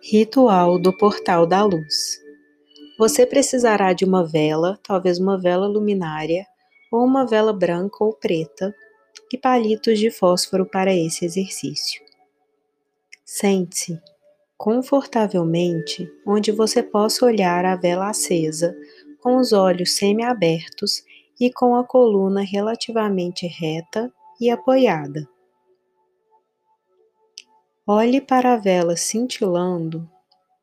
Ritual do Portal da Luz. Você precisará de uma vela, talvez uma vela luminária, ou uma vela branca ou preta, e palitos de fósforo para esse exercício. Sente-se confortavelmente onde você possa olhar a vela acesa, com os olhos semiabertos e com a coluna relativamente reta e apoiada. Olhe para a vela cintilando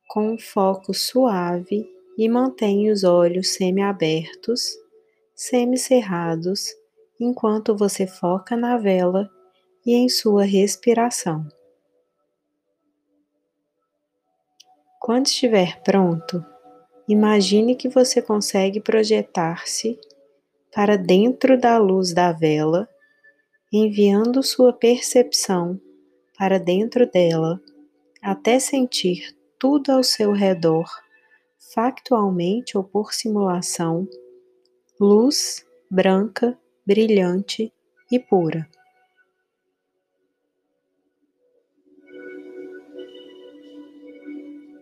com um foco suave e mantenha os olhos semiabertos, semicerrados, enquanto você foca na vela e em sua respiração. Quando estiver pronto, imagine que você consegue projetar-se para dentro da luz da vela, enviando sua percepção para dentro dela até sentir tudo ao seu redor, factualmente ou por simulação, luz branca, brilhante e pura.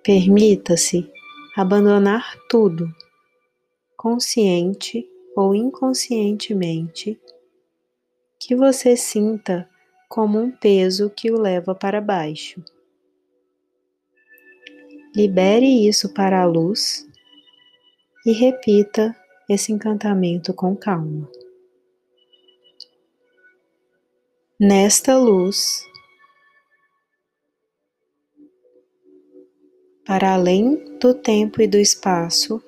Permita-se abandonar tudo, consciente ou inconscientemente, que você sinta como um peso que o leva para baixo. Libere isso para a luz e repita esse encantamento com calma. Nesta luz, para além do tempo e do espaço,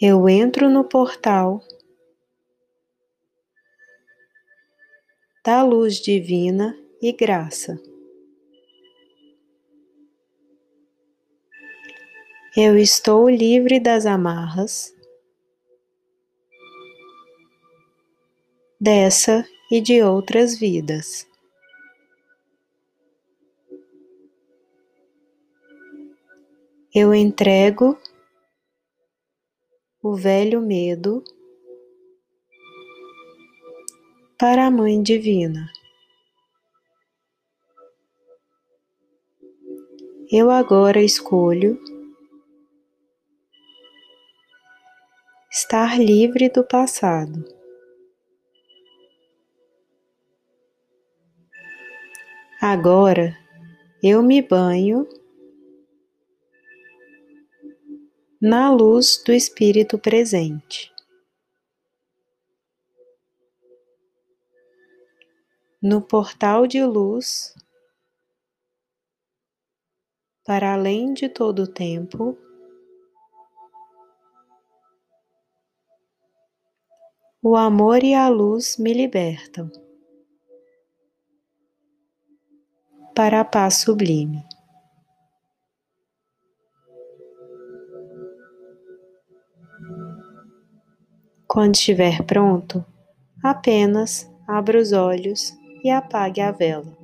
eu entro no portal da luz divina e graça. Eu estou livre das amarras dessa e de outras vidas. Eu entrego o velho medo para a Mãe Divina. Eu agora escolho estar livre do passado. Agora eu me banho na luz do Espírito presente. No portal de luz para além de todo o tempo. O amor e a luz me libertam para a paz sublime. Quando estiver pronto, apenas abra os olhos e apague a vela.